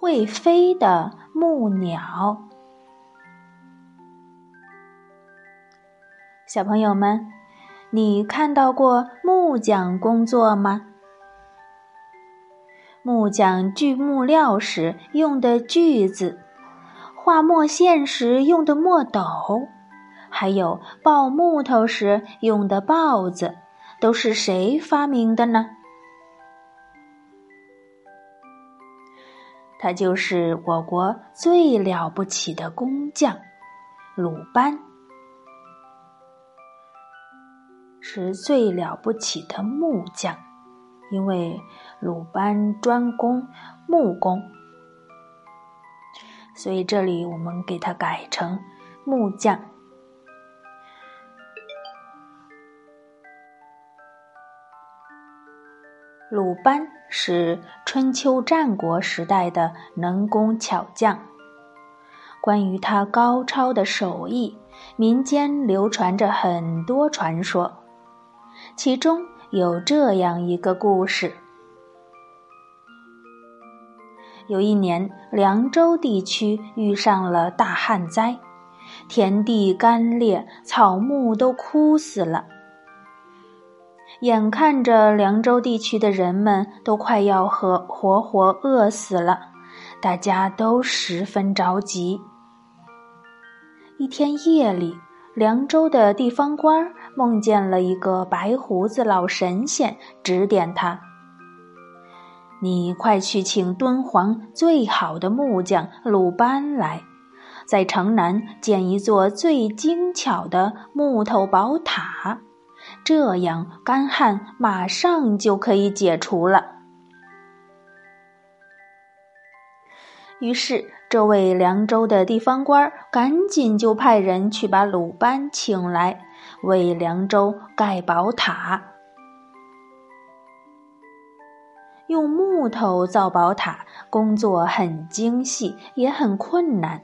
会飞的木鸟。小朋友们，你看到过木匠工作吗？木匠锯木料时用的锯子，画墨线时用的墨斗，还有刨木头时用的刨子，都是谁发明的呢？他就是我国最了不起的工匠鲁班。是最了不起的木匠，因为鲁班专攻木工，所以这里我们给他改成木匠。鲁班是春秋战国时代的能工巧匠，关于他高超的手艺，民间流传着很多传说。其中有这样一个故事：有一年，凉州地区遇上了大旱灾，田地干裂，草木都枯死了。眼看着凉州地区的人们都快要和活活饿死了，大家都十分着急。一天夜里。凉州的地方官梦见了一个白胡子老神仙，指点他：“你快去请敦煌最好的木匠鲁班来，在城南建一座最精巧的木头宝塔，这样干旱马上就可以解除了。”于是。这位凉州的地方官赶紧就派人去把鲁班请来，为凉州盖宝塔。用木头造宝塔，工作很精细，也很困难，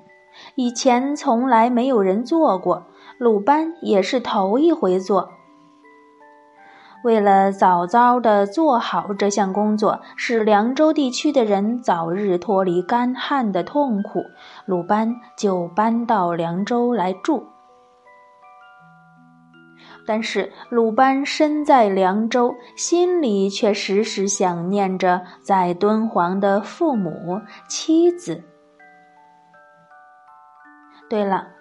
以前从来没有人做过，鲁班也是头一回做。为了早早的做好这项工作，使凉州地区的人早日脱离干旱的痛苦，鲁班就搬到凉州来住。但是鲁班身在凉州，心里却时时想念着在敦煌的父母、妻子。对了。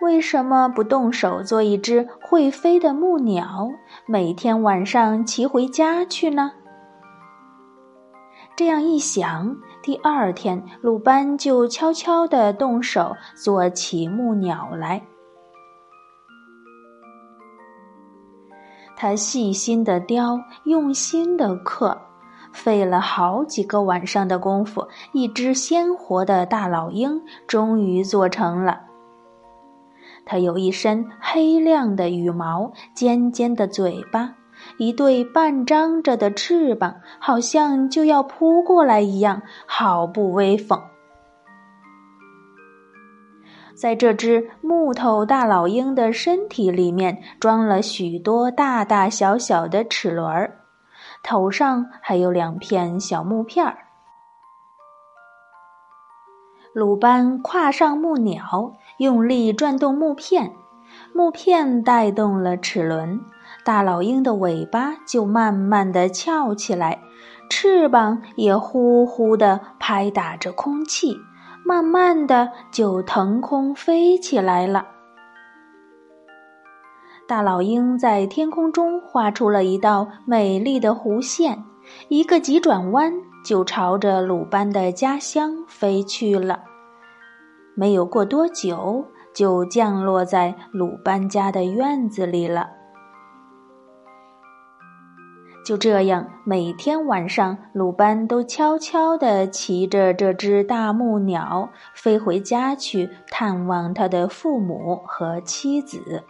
为什么不动手做一只会飞的木鸟，每天晚上骑回家去呢？这样一想，第二天鲁班就悄悄地动手做起木鸟来。他细心的雕，用心的刻，费了好几个晚上的功夫，一只鲜活的大老鹰终于做成了。它有一身黑亮的羽毛，尖尖的嘴巴，一对半张着的翅膀，好像就要扑过来一样，好不威风。在这只木头大老鹰的身体里面，装了许多大大小小的齿轮儿，头上还有两片小木片儿。鲁班跨上木鸟。用力转动木片，木片带动了齿轮，大老鹰的尾巴就慢慢的翘起来，翅膀也呼呼的拍打着空气，慢慢的就腾空飞起来了。大老鹰在天空中画出了一道美丽的弧线，一个急转弯就朝着鲁班的家乡飞去了。没有过多久，就降落在鲁班家的院子里了。就这样，每天晚上，鲁班都悄悄地骑着这只大木鸟飞回家去探望他的父母和妻子。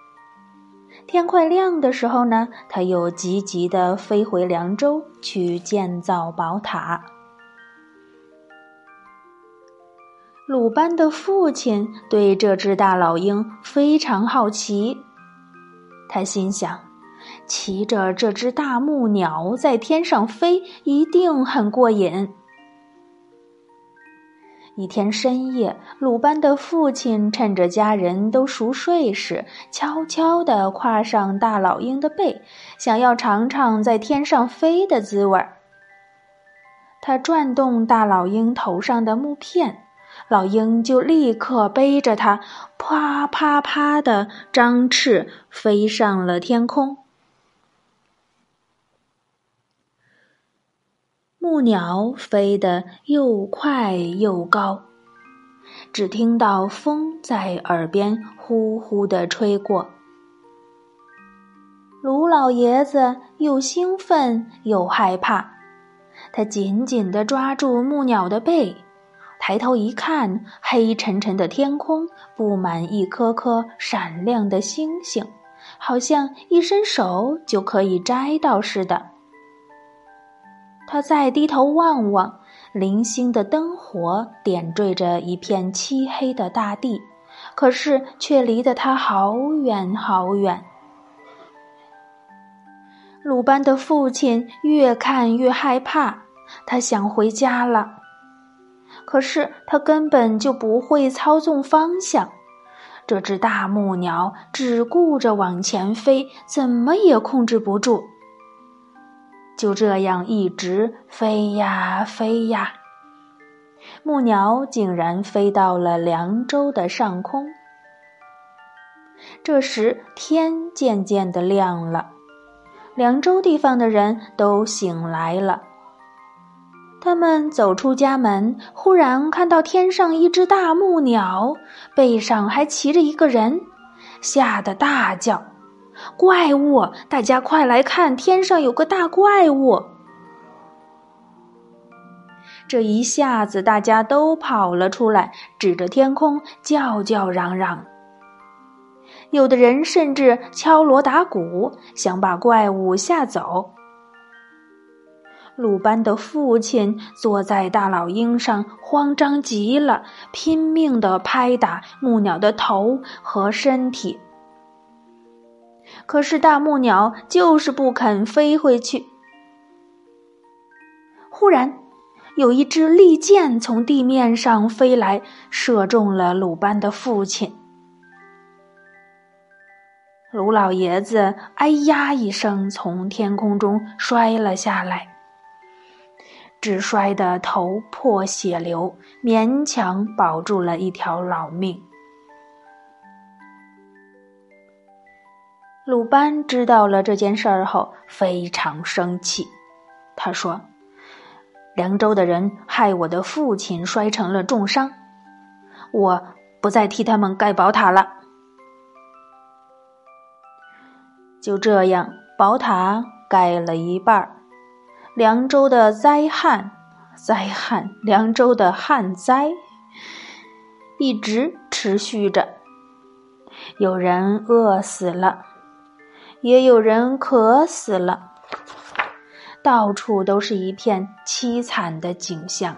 天快亮的时候呢，他又急急地飞回凉州去建造宝塔。鲁班的父亲对这只大老鹰非常好奇，他心想：骑着这只大木鸟在天上飞，一定很过瘾。一天深夜，鲁班的父亲趁着家人都熟睡时，悄悄地跨上大老鹰的背，想要尝尝在天上飞的滋味儿。他转动大老鹰头上的木片，老鹰就立刻背着它，啪啪啪地张翅飞上了天空。木鸟飞得又快又高，只听到风在耳边呼呼地吹过。卢老爷子又兴奋又害怕，他紧紧地抓住木鸟的背，抬头一看，黑沉沉的天空布满一颗颗闪亮的星星，好像一伸手就可以摘到似的。他再低头望望，零星的灯火点缀着一片漆黑的大地，可是却离得他好远好远。鲁班的父亲越看越害怕，他想回家了，可是他根本就不会操纵方向，这只大木鸟只顾着往前飞，怎么也控制不住。就这样一直飞呀飞呀，木鸟竟然飞到了凉州的上空。这时天渐渐的亮了，凉州地方的人都醒来了。他们走出家门，忽然看到天上一只大木鸟，背上还骑着一个人，吓得大叫。怪物！大家快来看，天上有个大怪物！这一下子，大家都跑了出来，指着天空叫叫嚷嚷。有的人甚至敲锣打鼓，想把怪物吓走。鲁班的父亲坐在大老鹰上，慌张极了，拼命的拍打木鸟的头和身体。可是大木鸟就是不肯飞回去。忽然，有一支利箭从地面上飞来，射中了鲁班的父亲。鲁老爷子“哎呀”一声，从天空中摔了下来，只摔得头破血流，勉强保住了一条老命。鲁班知道了这件事儿后，非常生气。他说：“凉州的人害我的父亲摔成了重伤，我不再替他们盖宝塔了。”就这样，宝塔盖了一半儿，凉州的灾害、灾害、凉州的旱灾一直持续着，有人饿死了。也有人渴死了，到处都是一片凄惨的景象。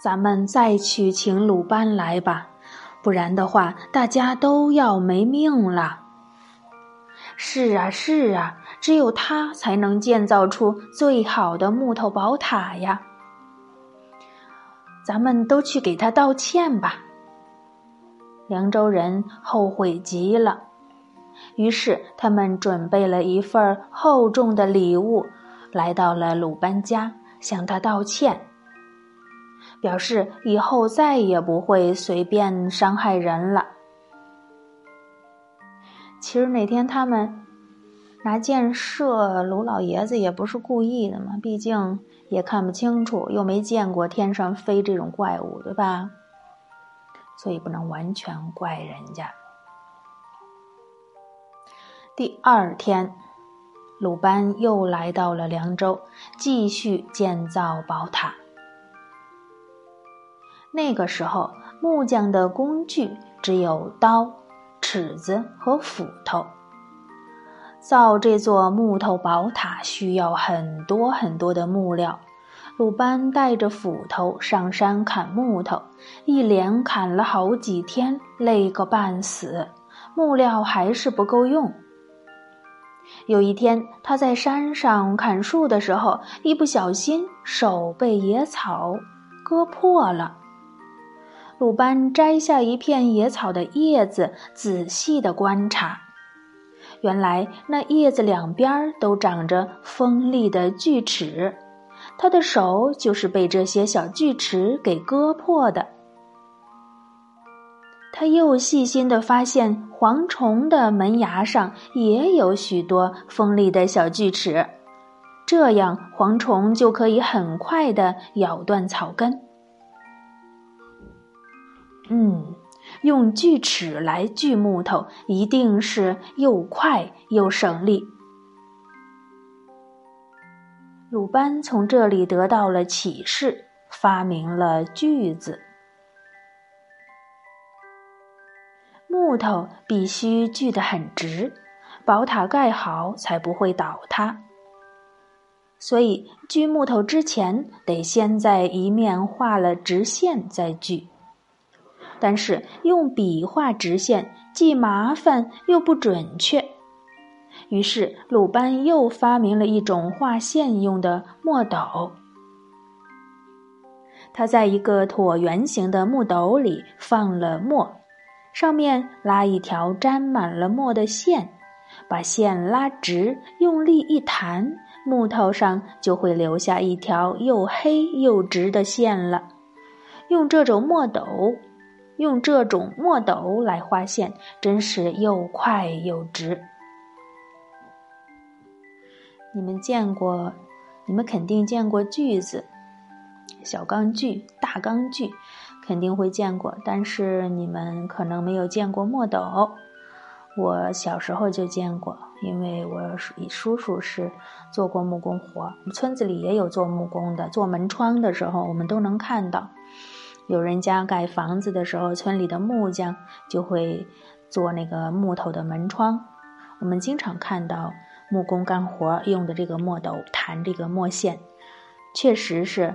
咱们再去请鲁班来吧，不然的话，大家都要没命了。是啊，是啊，只有他才能建造出最好的木头宝塔呀。咱们都去给他道歉吧。凉州人后悔极了，于是他们准备了一份厚重的礼物，来到了鲁班家，向他道歉，表示以后再也不会随便伤害人了。其实那天他们拿箭射鲁老爷子也不是故意的嘛，毕竟也看不清楚，又没见过天上飞这种怪物，对吧？所以不能完全怪人家。第二天，鲁班又来到了凉州，继续建造宝塔。那个时候，木匠的工具只有刀、尺子和斧头。造这座木头宝塔需要很多很多的木料。鲁班带着斧头上山砍木头，一连砍了好几天，累个半死，木料还是不够用。有一天，他在山上砍树的时候，一不小心手被野草割破了。鲁班摘下一片野草的叶子，仔细的观察，原来那叶子两边都长着锋利的锯齿，他的手就是被这些小锯齿给割破的。他又细心的发现，蝗虫的门牙上也有许多锋利的小锯齿，这样蝗虫就可以很快的咬断草根。嗯，用锯齿来锯木头，一定是又快又省力。鲁班从这里得到了启示，发明了锯子。木头必须锯得很直，宝塔盖好才不会倒塌。所以锯木头之前得先在一面画了直线再锯。但是用笔画直线既麻烦又不准确，于是鲁班又发明了一种画线用的墨斗。他在一个椭圆形的木斗里放了墨。上面拉一条沾满了墨的线，把线拉直，用力一弹，木头上就会留下一条又黑又直的线了。用这种墨斗，用这种墨斗来画线，真是又快又直。你们见过？你们肯定见过锯子，小钢锯、大钢锯。肯定会见过，但是你们可能没有见过墨斗。我小时候就见过，因为我叔叔叔是做过木工活，村子里也有做木工的。做门窗的时候，我们都能看到，有人家盖房子的时候，村里的木匠就会做那个木头的门窗。我们经常看到木工干活用的这个墨斗弹这个墨线，确实是。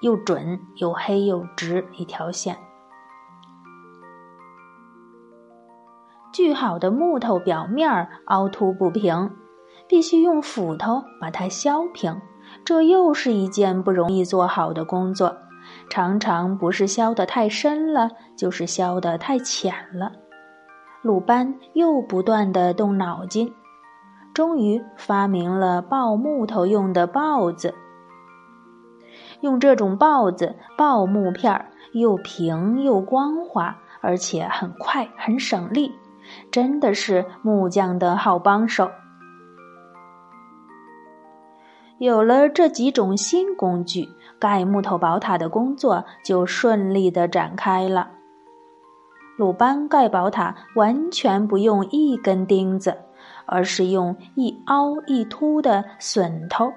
又准又黑又直一条线，锯好的木头表面凹凸不平，必须用斧头把它削平。这又是一件不容易做好的工作，常常不是削得太深了，就是削得太浅了。鲁班又不断的动脑筋，终于发明了刨木头用的刨子。用这种刨子刨木片儿，又平又光滑，而且很快很省力，真的是木匠的好帮手。有了这几种新工具，盖木头宝塔的工作就顺利的展开了。鲁班盖宝塔完全不用一根钉子，而是用一凹一凸的榫头。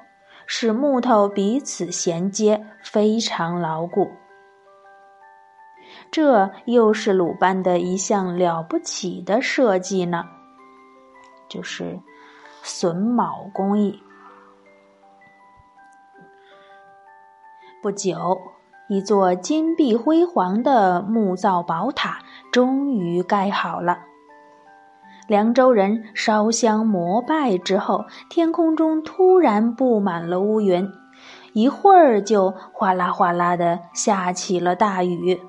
使木头彼此衔接，非常牢固。这又是鲁班的一项了不起的设计呢，就是榫卯工艺。不久，一座金碧辉煌的木造宝塔终于盖好了。凉州人烧香膜拜之后，天空中突然布满了乌云，一会儿就哗啦哗啦的下起了大雨。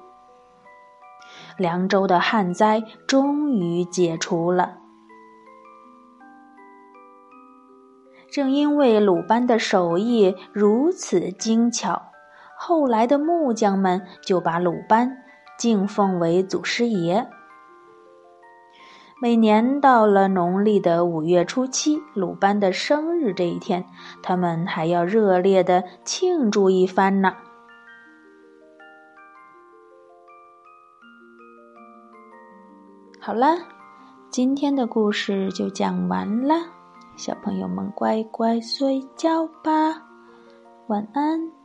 凉州的旱灾终于解除了。正因为鲁班的手艺如此精巧，后来的木匠们就把鲁班敬奉为祖师爷。每年到了农历的五月初七，鲁班的生日这一天，他们还要热烈的庆祝一番呢。好了，今天的故事就讲完了，小朋友们乖乖睡觉吧，晚安。